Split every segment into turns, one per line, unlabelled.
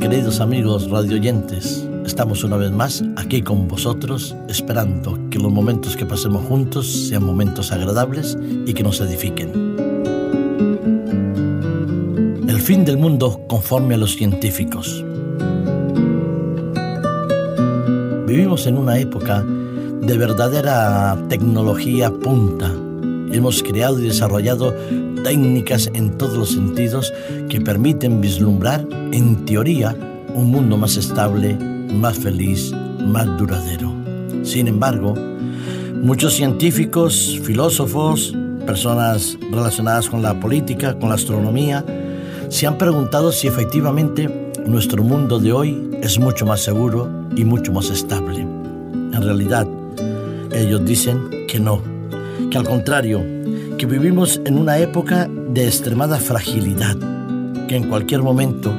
Queridos amigos radioyentes, estamos una vez más aquí con vosotros esperando que los momentos que pasemos juntos sean momentos agradables y que nos edifiquen. El fin del mundo conforme a los científicos. Vivimos en una época de verdadera tecnología punta. Hemos creado y desarrollado técnicas en todos los sentidos permiten vislumbrar, en teoría, un mundo más estable, más feliz, más duradero. Sin embargo, muchos científicos, filósofos, personas relacionadas con la política, con la astronomía, se han preguntado si efectivamente nuestro mundo de hoy es mucho más seguro y mucho más estable. En realidad, ellos dicen que no, que al contrario, que vivimos en una época de extremada fragilidad, que en cualquier momento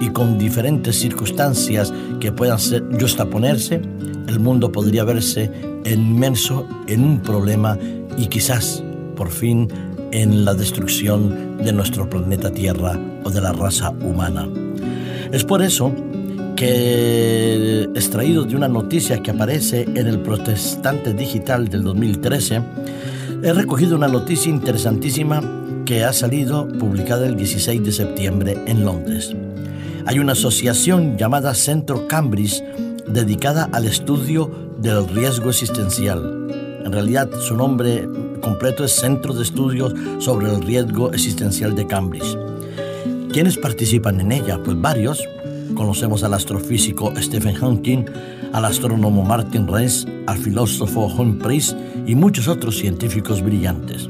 y con diferentes circunstancias que puedan ser ponerse, el mundo podría verse inmenso en un problema y quizás, por fin, en la destrucción de nuestro planeta Tierra o de la raza humana. Es por eso que, extraído de una noticia que aparece en el Protestante Digital del 2013, he recogido una noticia interesantísima que ha salido publicada el 16 de septiembre en Londres. Hay una asociación llamada Centro Cambridge dedicada al estudio del riesgo existencial. En realidad su nombre completo es Centro de Estudios sobre el Riesgo Existencial de Cambridge. ¿Quiénes participan en ella? Pues varios. Conocemos al astrofísico Stephen Hawking, al astrónomo Martin Rees, al filósofo Humphreys y muchos otros científicos brillantes.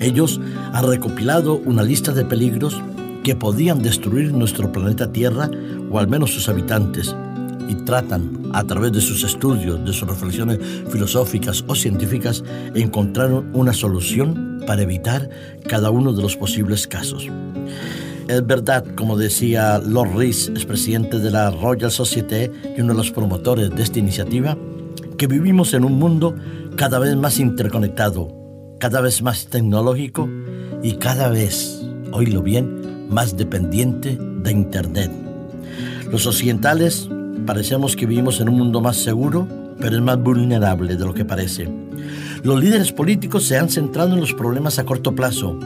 Ellos han recopilado una lista de peligros que podían destruir nuestro planeta Tierra o al menos sus habitantes y tratan, a través de sus estudios, de sus reflexiones filosóficas o científicas, encontrar una solución para evitar cada uno de los posibles casos. Es verdad, como decía Lord Rees, expresidente de la Royal Society y uno de los promotores de esta iniciativa, que vivimos en un mundo cada vez más interconectado, cada vez más tecnológico y cada vez, oílo bien, más dependiente de Internet. Los occidentales parecemos que vivimos en un mundo más seguro, pero es más vulnerable de lo que parece. Los líderes políticos se han centrado en los problemas a corto plazo,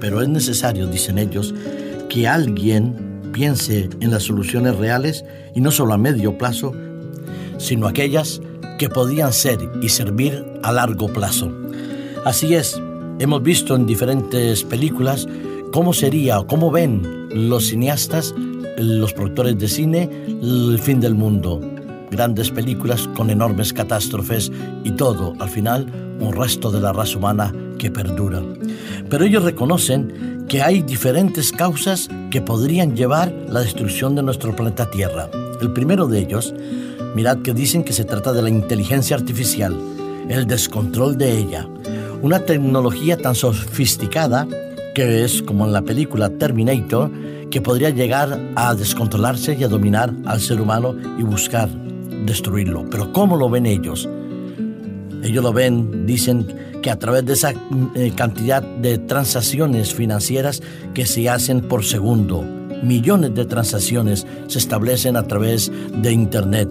pero es necesario, dicen ellos, que alguien piense en las soluciones reales y no solo a medio plazo, sino aquellas que podían ser y servir a largo plazo. Así es, hemos visto en diferentes películas cómo sería o cómo ven los cineastas, los productores de cine, el fin del mundo. Grandes películas con enormes catástrofes y todo, al final, un resto de la raza humana que perdura. Pero ellos reconocen que hay diferentes causas que podrían llevar la destrucción de nuestro planeta Tierra. El primero de ellos, mirad que dicen que se trata de la inteligencia artificial, el descontrol de ella, una tecnología tan sofisticada que es como en la película Terminator, que podría llegar a descontrolarse y a dominar al ser humano y buscar destruirlo. Pero ¿cómo lo ven ellos? Ellos lo ven, dicen que a través de esa eh, cantidad de transacciones financieras que se hacen por segundo, millones de transacciones se establecen a través de Internet.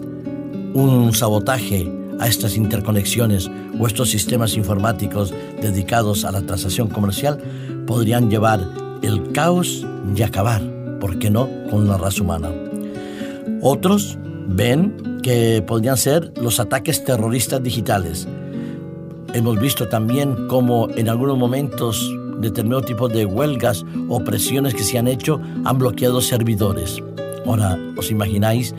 Un sabotaje a estas interconexiones o estos sistemas informáticos dedicados a la transacción comercial podrían llevar el caos y acabar, ¿por qué no?, con la raza humana. Otros ven que podrían ser los ataques terroristas digitales, Hemos visto también cómo en algunos momentos determinados tipos de huelgas o presiones que se han hecho han bloqueado servidores. Ahora, ¿os imagináis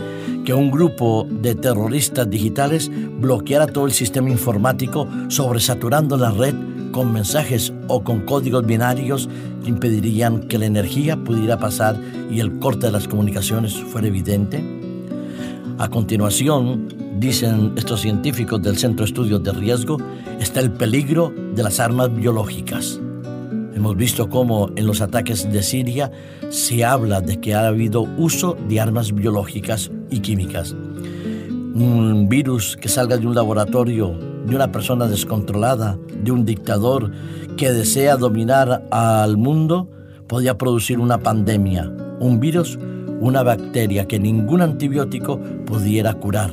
que un grupo de terroristas digitales bloqueara todo el sistema informático sobresaturando la red con mensajes o con códigos binarios que impedirían que la energía pudiera pasar y el corte de las comunicaciones fuera evidente? A continuación, dicen estos científicos del Centro de Estudios de Riesgo, está el peligro de las armas biológicas. Hemos visto cómo en los ataques de Siria se habla de que ha habido uso de armas biológicas y químicas. Un virus que salga de un laboratorio, de una persona descontrolada, de un dictador que desea dominar al mundo, podría producir una pandemia, un virus una bacteria que ningún antibiótico pudiera curar.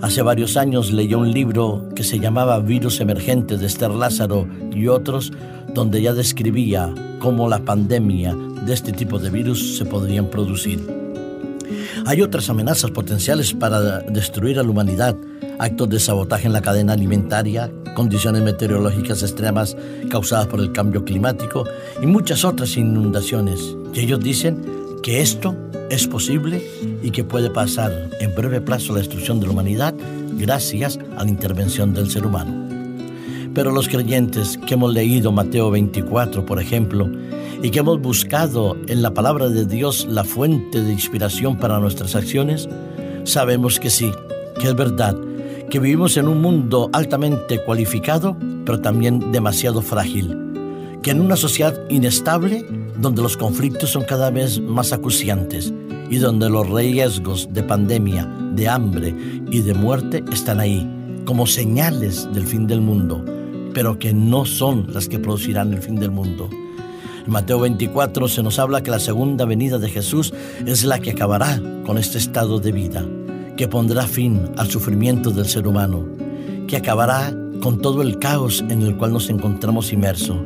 Hace varios años leyó un libro que se llamaba Virus Emergente de Esther Lázaro y otros, donde ya describía cómo la pandemia de este tipo de virus se podrían producir. Hay otras amenazas potenciales para destruir a la humanidad, actos de sabotaje en la cadena alimentaria, condiciones meteorológicas extremas causadas por el cambio climático y muchas otras inundaciones. Y ellos dicen que esto es posible y que puede pasar en breve plazo la destrucción de la humanidad gracias a la intervención del ser humano. Pero los creyentes que hemos leído Mateo 24, por ejemplo, y que hemos buscado en la palabra de Dios la fuente de inspiración para nuestras acciones, sabemos que sí, que es verdad, que vivimos en un mundo altamente cualificado, pero también demasiado frágil, que en una sociedad inestable, donde los conflictos son cada vez más acuciantes y donde los riesgos de pandemia, de hambre y de muerte están ahí, como señales del fin del mundo, pero que no son las que producirán el fin del mundo. En Mateo 24 se nos habla que la segunda venida de Jesús es la que acabará con este estado de vida, que pondrá fin al sufrimiento del ser humano, que acabará con todo el caos en el cual nos encontramos inmersos,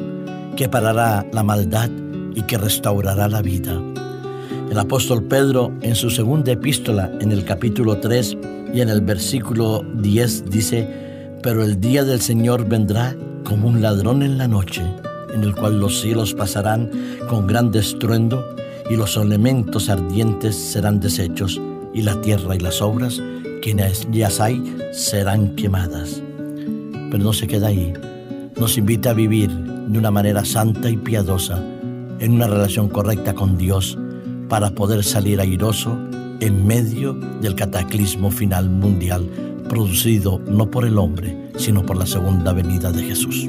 que parará la maldad y que restaurará la vida. El apóstol Pedro en su segunda epístola en el capítulo 3 y en el versículo 10 dice, pero el día del Señor vendrá como un ladrón en la noche en el cual los cielos pasarán con gran estruendo y los elementos ardientes serán deshechos y la tierra y las obras que ellas hay serán quemadas. Pero no se queda ahí. Nos invita a vivir de una manera santa y piadosa, en una relación correcta con Dios, para poder salir airoso en medio del cataclismo final mundial producido no por el hombre, sino por la segunda venida de Jesús.